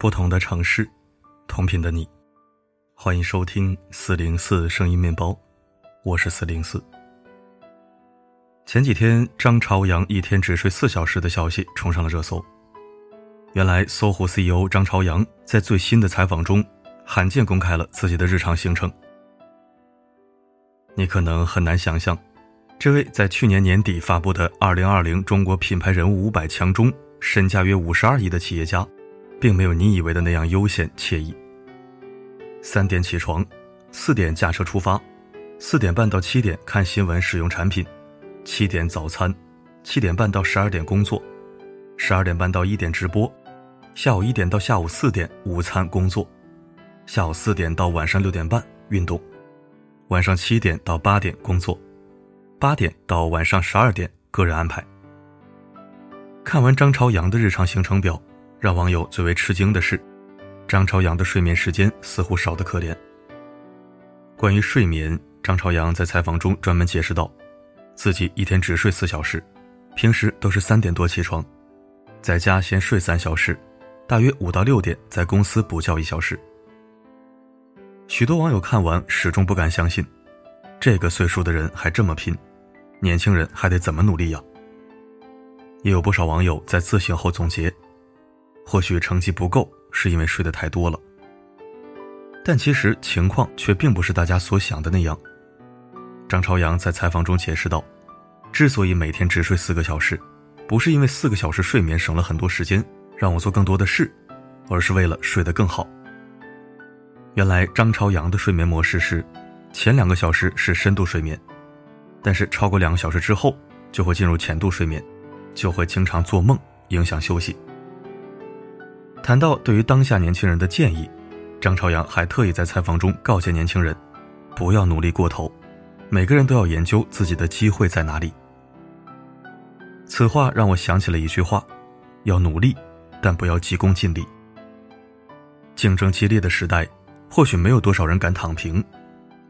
不同的城市，同频的你，欢迎收听四零四声音面包，我是四零四。前几天，张朝阳一天只睡四小时的消息冲上了热搜。原来，搜狐 CEO 张朝阳在最新的采访中，罕见公开了自己的日常行程。你可能很难想象，这位在去年年底发布的《二零二零中国品牌人物五百强》中身价约五十二亿的企业家。并没有你以为的那样悠闲惬意。三点起床，四点驾车出发，四点半到七点看新闻使用产品，七点早餐，七点半到十二点工作，十二点半到一点直播，下午一点到下午四点午餐工作，下午四点到晚上六点半运动，晚上七点到八点工作，八点到晚上十二点个人安排。看完张朝阳的日常行程表。让网友最为吃惊的是，张朝阳的睡眠时间似乎少得可怜。关于睡眠，张朝阳在采访中专门解释道，自己一天只睡四小时，平时都是三点多起床，在家先睡三小时，大约五到六点在公司补觉一小时。许多网友看完始终不敢相信，这个岁数的人还这么拼，年轻人还得怎么努力呀？也有不少网友在自省后总结。或许成绩不够，是因为睡得太多了。但其实情况却并不是大家所想的那样。张朝阳在采访中解释道：“之所以每天只睡四个小时，不是因为四个小时睡眠省了很多时间让我做更多的事，而是为了睡得更好。”原来张朝阳的睡眠模式是：前两个小时是深度睡眠，但是超过两个小时之后就会进入浅度睡眠，就会经常做梦，影响休息。谈到对于当下年轻人的建议，张朝阳还特意在采访中告诫年轻人，不要努力过头，每个人都要研究自己的机会在哪里。此话让我想起了一句话：要努力，但不要急功近利。竞争激烈的时代，或许没有多少人敢躺平，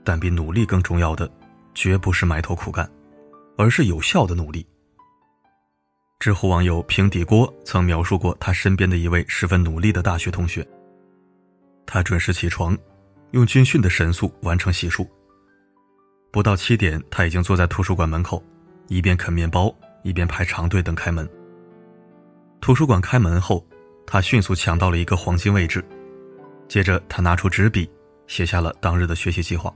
但比努力更重要的，绝不是埋头苦干，而是有效的努力。知乎网友平底锅曾描述过他身边的一位十分努力的大学同学。他准时起床，用军训的神速完成洗漱。不到七点，他已经坐在图书馆门口，一边啃面包，一边排长队等开门。图书馆开门后，他迅速抢到了一个黄金位置，接着他拿出纸笔，写下了当日的学习计划。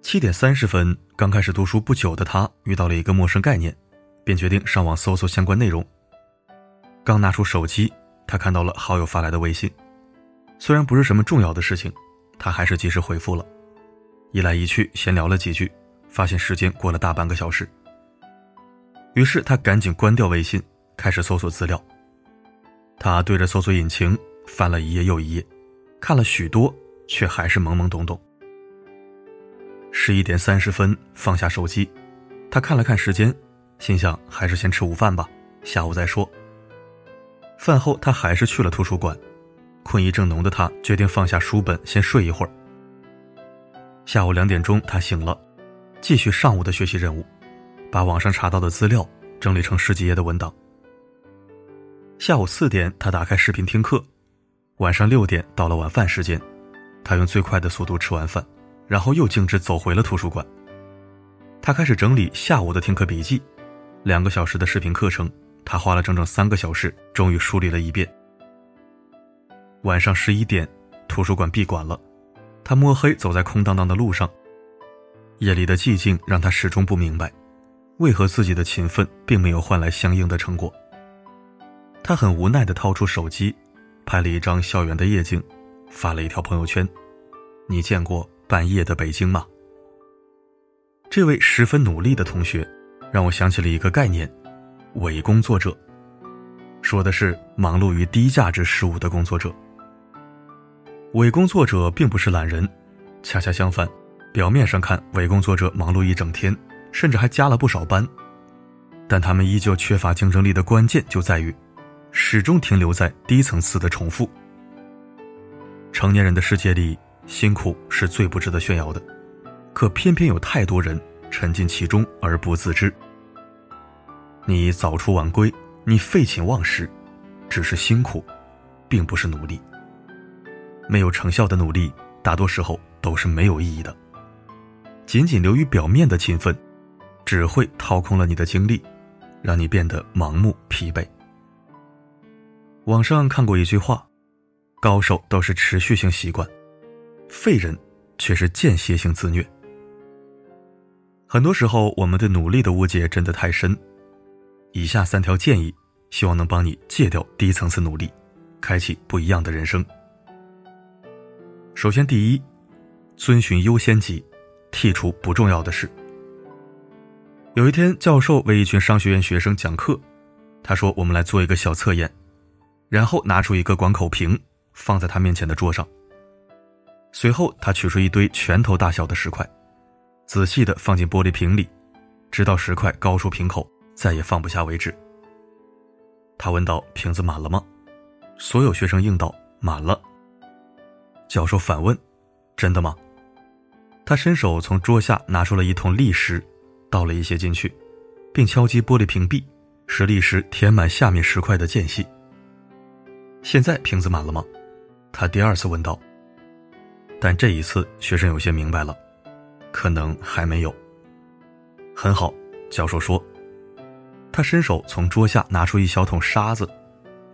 七点三十分，刚开始读书不久的他遇到了一个陌生概念。便决定上网搜索相关内容。刚拿出手机，他看到了好友发来的微信，虽然不是什么重要的事情，他还是及时回复了。一来一去，闲聊了几句，发现时间过了大半个小时。于是他赶紧关掉微信，开始搜索资料。他对着搜索引擎翻了一页又一页，看了许多，却还是懵懵懂懂。十一点三十分，放下手机，他看了看时间。心想还是先吃午饭吧，下午再说。饭后他还是去了图书馆，困意正浓的他决定放下书本先睡一会儿。下午两点钟他醒了，继续上午的学习任务，把网上查到的资料整理成十几页的文档。下午四点他打开视频听课，晚上六点到了晚饭时间，他用最快的速度吃完饭，然后又径直走回了图书馆。他开始整理下午的听课笔记。两个小时的视频课程，他花了整整三个小时，终于梳理了一遍。晚上十一点，图书馆闭馆了，他摸黑走在空荡荡的路上。夜里的寂静让他始终不明白，为何自己的勤奋并没有换来相应的成果。他很无奈地掏出手机，拍了一张校园的夜景，发了一条朋友圈：“你见过半夜的北京吗？”这位十分努力的同学。让我想起了一个概念，伪工作者，说的是忙碌于低价值事务的工作者。伪工作者并不是懒人，恰恰相反，表面上看，伪工作者忙碌一整天，甚至还加了不少班，但他们依旧缺乏竞争力的关键就在于，始终停留在低层次的重复。成年人的世界里，辛苦是最不值得炫耀的，可偏偏有太多人。沉浸其中而不自知。你早出晚归，你废寝忘食，只是辛苦，并不是努力。没有成效的努力，大多时候都是没有意义的。仅仅流于表面的勤奋，只会掏空了你的精力，让你变得盲目疲惫。网上看过一句话：“高手都是持续性习惯，废人却是间歇性自虐。”很多时候，我们对努力的误解真的太深。以下三条建议，希望能帮你戒掉低层次努力，开启不一样的人生。首先，第一，遵循优先级，剔除不重要的事。有一天，教授为一群商学院学生讲课，他说：“我们来做一个小测验。”然后拿出一个广口瓶，放在他面前的桌上。随后，他取出一堆拳头大小的石块，仔细的放进玻璃瓶里，直到石块高出瓶口，再也放不下为止。他问道：“瓶子满了吗？”所有学生应道：“满了。”教授反问：“真的吗？”他伸手从桌下拿出了一桶砾石，倒了一些进去，并敲击玻璃瓶壁，使砾石填满下面石块的间隙。现在瓶子满了吗？他第二次问道。但这一次，学生有些明白了，可能还没有。很好，教授说。他伸手从桌下拿出一小桶沙子，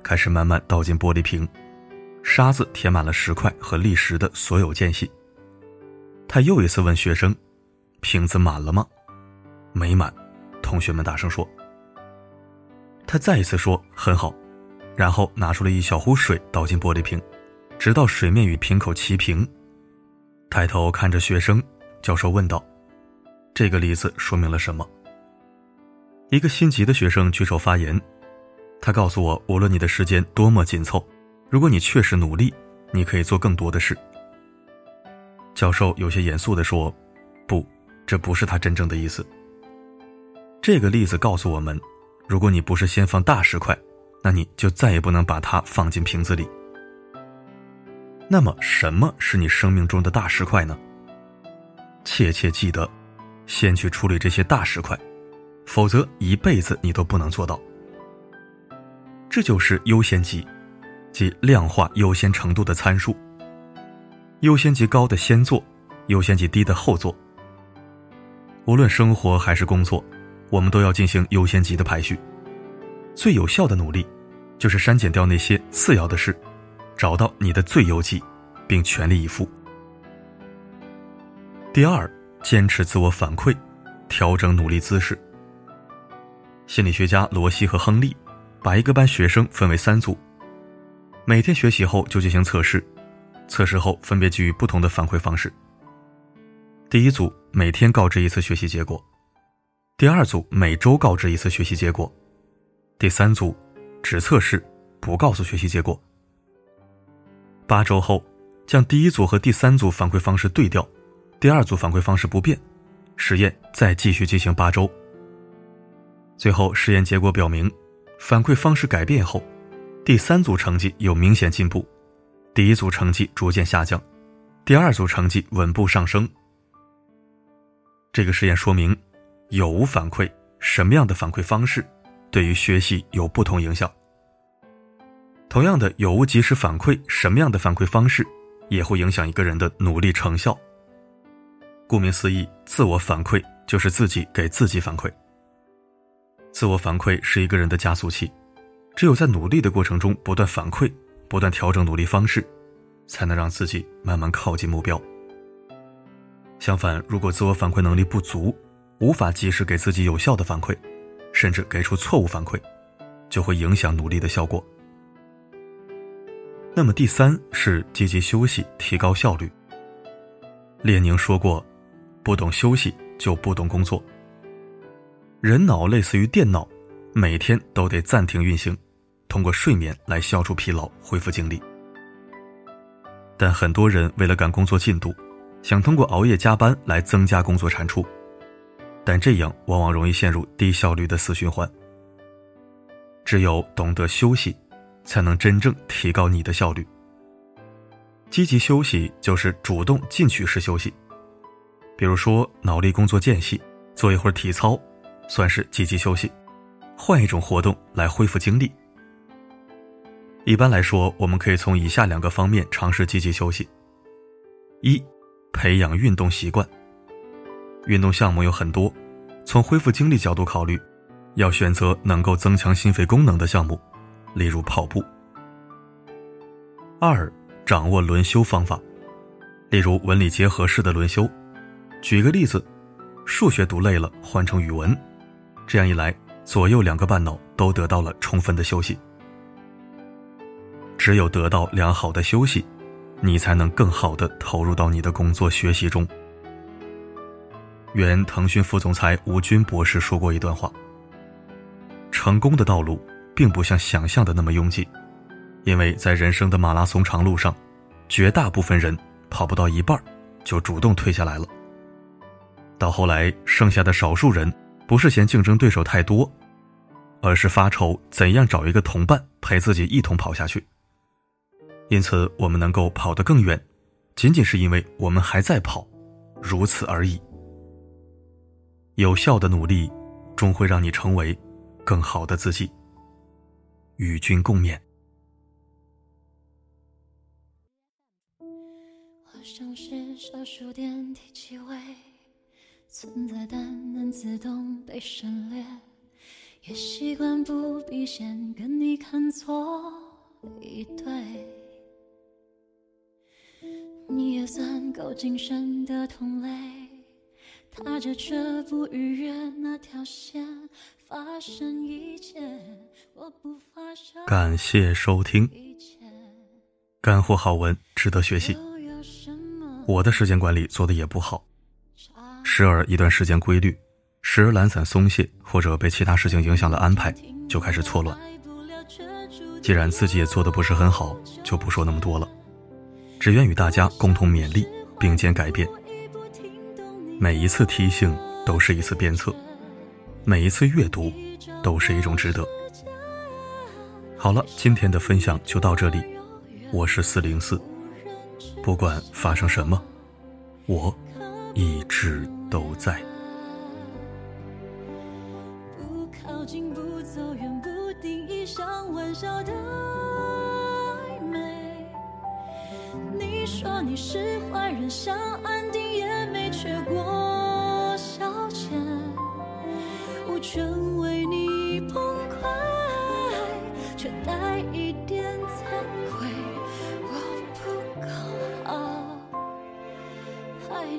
开始慢慢倒进玻璃瓶。沙子填满了石块和砾石的所有间隙。他又一次问学生：“瓶子满了吗？”“没满。”同学们大声说。他再一次说：“很好。”然后拿出了一小壶水，倒进玻璃瓶，直到水面与瓶口齐平。抬头看着学生，教授问道：“这个例子说明了什么？”一个心急的学生举手发言，他告诉我：“无论你的时间多么紧凑。”如果你确实努力，你可以做更多的事。教授有些严肃地说：“不，这不是他真正的意思。这个例子告诉我们，如果你不是先放大石块，那你就再也不能把它放进瓶子里。那么，什么是你生命中的大石块呢？切切记得，先去处理这些大石块，否则一辈子你都不能做到。这就是优先级。即量化优先程度的参数。优先级高的先做，优先级低的后做。无论生活还是工作，我们都要进行优先级的排序。最有效的努力，就是删减掉那些次要的事，找到你的最优级，并全力以赴。第二，坚持自我反馈，调整努力姿势。心理学家罗西和亨利，把一个班学生分为三组。每天学习后就进行测试，测试后分别给予不同的反馈方式。第一组每天告知一次学习结果，第二组每周告知一次学习结果，第三组只测试不告诉学习结果。八周后，将第一组和第三组反馈方式对调，第二组反馈方式不变，实验再继续进行八周。最后实验结果表明，反馈方式改变后。第三组成绩有明显进步，第一组成绩逐渐下降，第二组成绩稳步上升。这个实验说明，有无反馈，什么样的反馈方式，对于学习有不同影响。同样的，有无及时反馈，什么样的反馈方式，也会影响一个人的努力成效。顾名思义，自我反馈就是自己给自己反馈。自我反馈是一个人的加速器。只有在努力的过程中不断反馈，不断调整努力方式，才能让自己慢慢靠近目标。相反，如果自我反馈能力不足，无法及时给自己有效的反馈，甚至给出错误反馈，就会影响努力的效果。那么第三是积极休息，提高效率。列宁说过：“不懂休息就不懂工作。”人脑类似于电脑，每天都得暂停运行。通过睡眠来消除疲劳、恢复精力，但很多人为了赶工作进度，想通过熬夜加班来增加工作产出，但这样往往容易陷入低效率的死循环。只有懂得休息，才能真正提高你的效率。积极休息就是主动进取式休息，比如说脑力工作间隙做一会儿体操，算是积极休息，换一种活动来恢复精力。一般来说，我们可以从以下两个方面尝试积极休息：一、培养运动习惯。运动项目有很多，从恢复精力角度考虑，要选择能够增强心肺功能的项目，例如跑步。二、掌握轮休方法，例如文理结合式的轮休。举个例子，数学读累了换成语文，这样一来，左右两个半脑都得到了充分的休息。只有得到良好的休息，你才能更好的投入到你的工作学习中。原腾讯副总裁吴军博士说过一段话：成功的道路并不像想象的那么拥挤，因为在人生的马拉松长路上，绝大部分人跑不到一半就主动退下来了。到后来，剩下的少数人不是嫌竞争对手太多，而是发愁怎样找一个同伴陪自己一同跑下去。因此，我们能够跑得更远，仅仅是因为我们还在跑，如此而已。有效的努力，终会让你成为更好的自己。与君共勉。我像是小数点提起位，存在但能自动被省略，也习惯不必先跟你看错一对。你也算够谨慎的同类。踏着却不逾越那条线，发生一切，我不发生。感谢收听，干货好文值得学习。我的时间管理做的也不好，时而一段时间规律，时而懒散松懈，或者被其他事情影响了安排，就开始错乱。既然自己也做的不是很好，就不说那么多了，只愿与大家共同勉励，并肩改变。每一次提醒都是一次鞭策，每一次阅读都是一种值得。好了，今天的分享就到这里，我是四零四，不管发生什么，我一直都在。不靠近，不走远，不定义上玩笑的暧昧。你说你是坏人，想安定也没缺过消遣，无权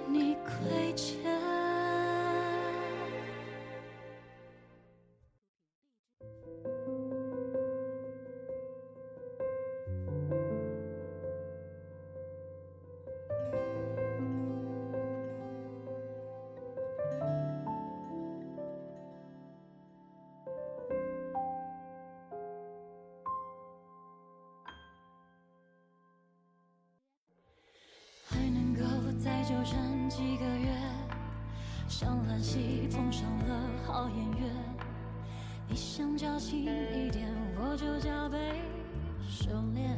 你亏欠。几个月，像烂戏碰上了好演员。你想矫情一点，我就加倍收敛。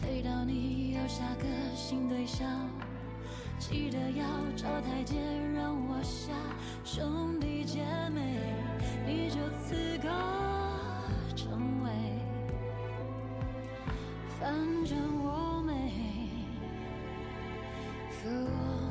推到你有下个新对象，记得要找台阶让我下。兄弟姐妹，你就此个成为，反正渴望，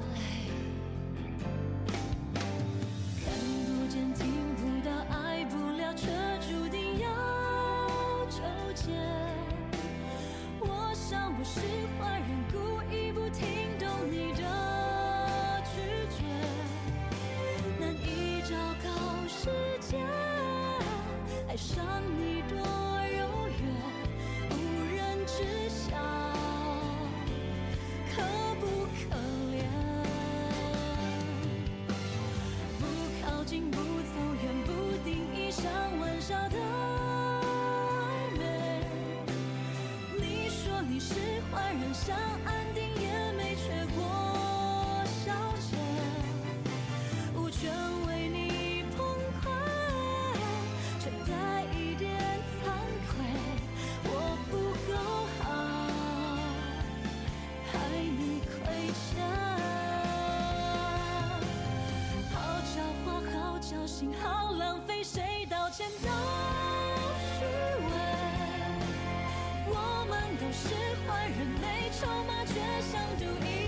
心好浪费，谁道歉都虚伪。我们都是坏人，没筹码却想赌一。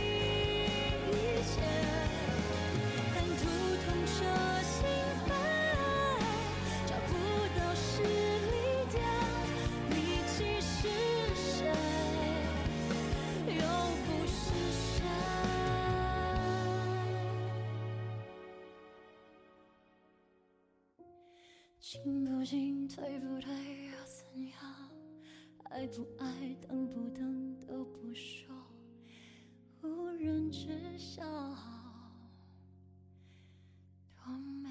进不进，退不退，又怎样？爱不爱，等不等都不说，无人知晓。多美。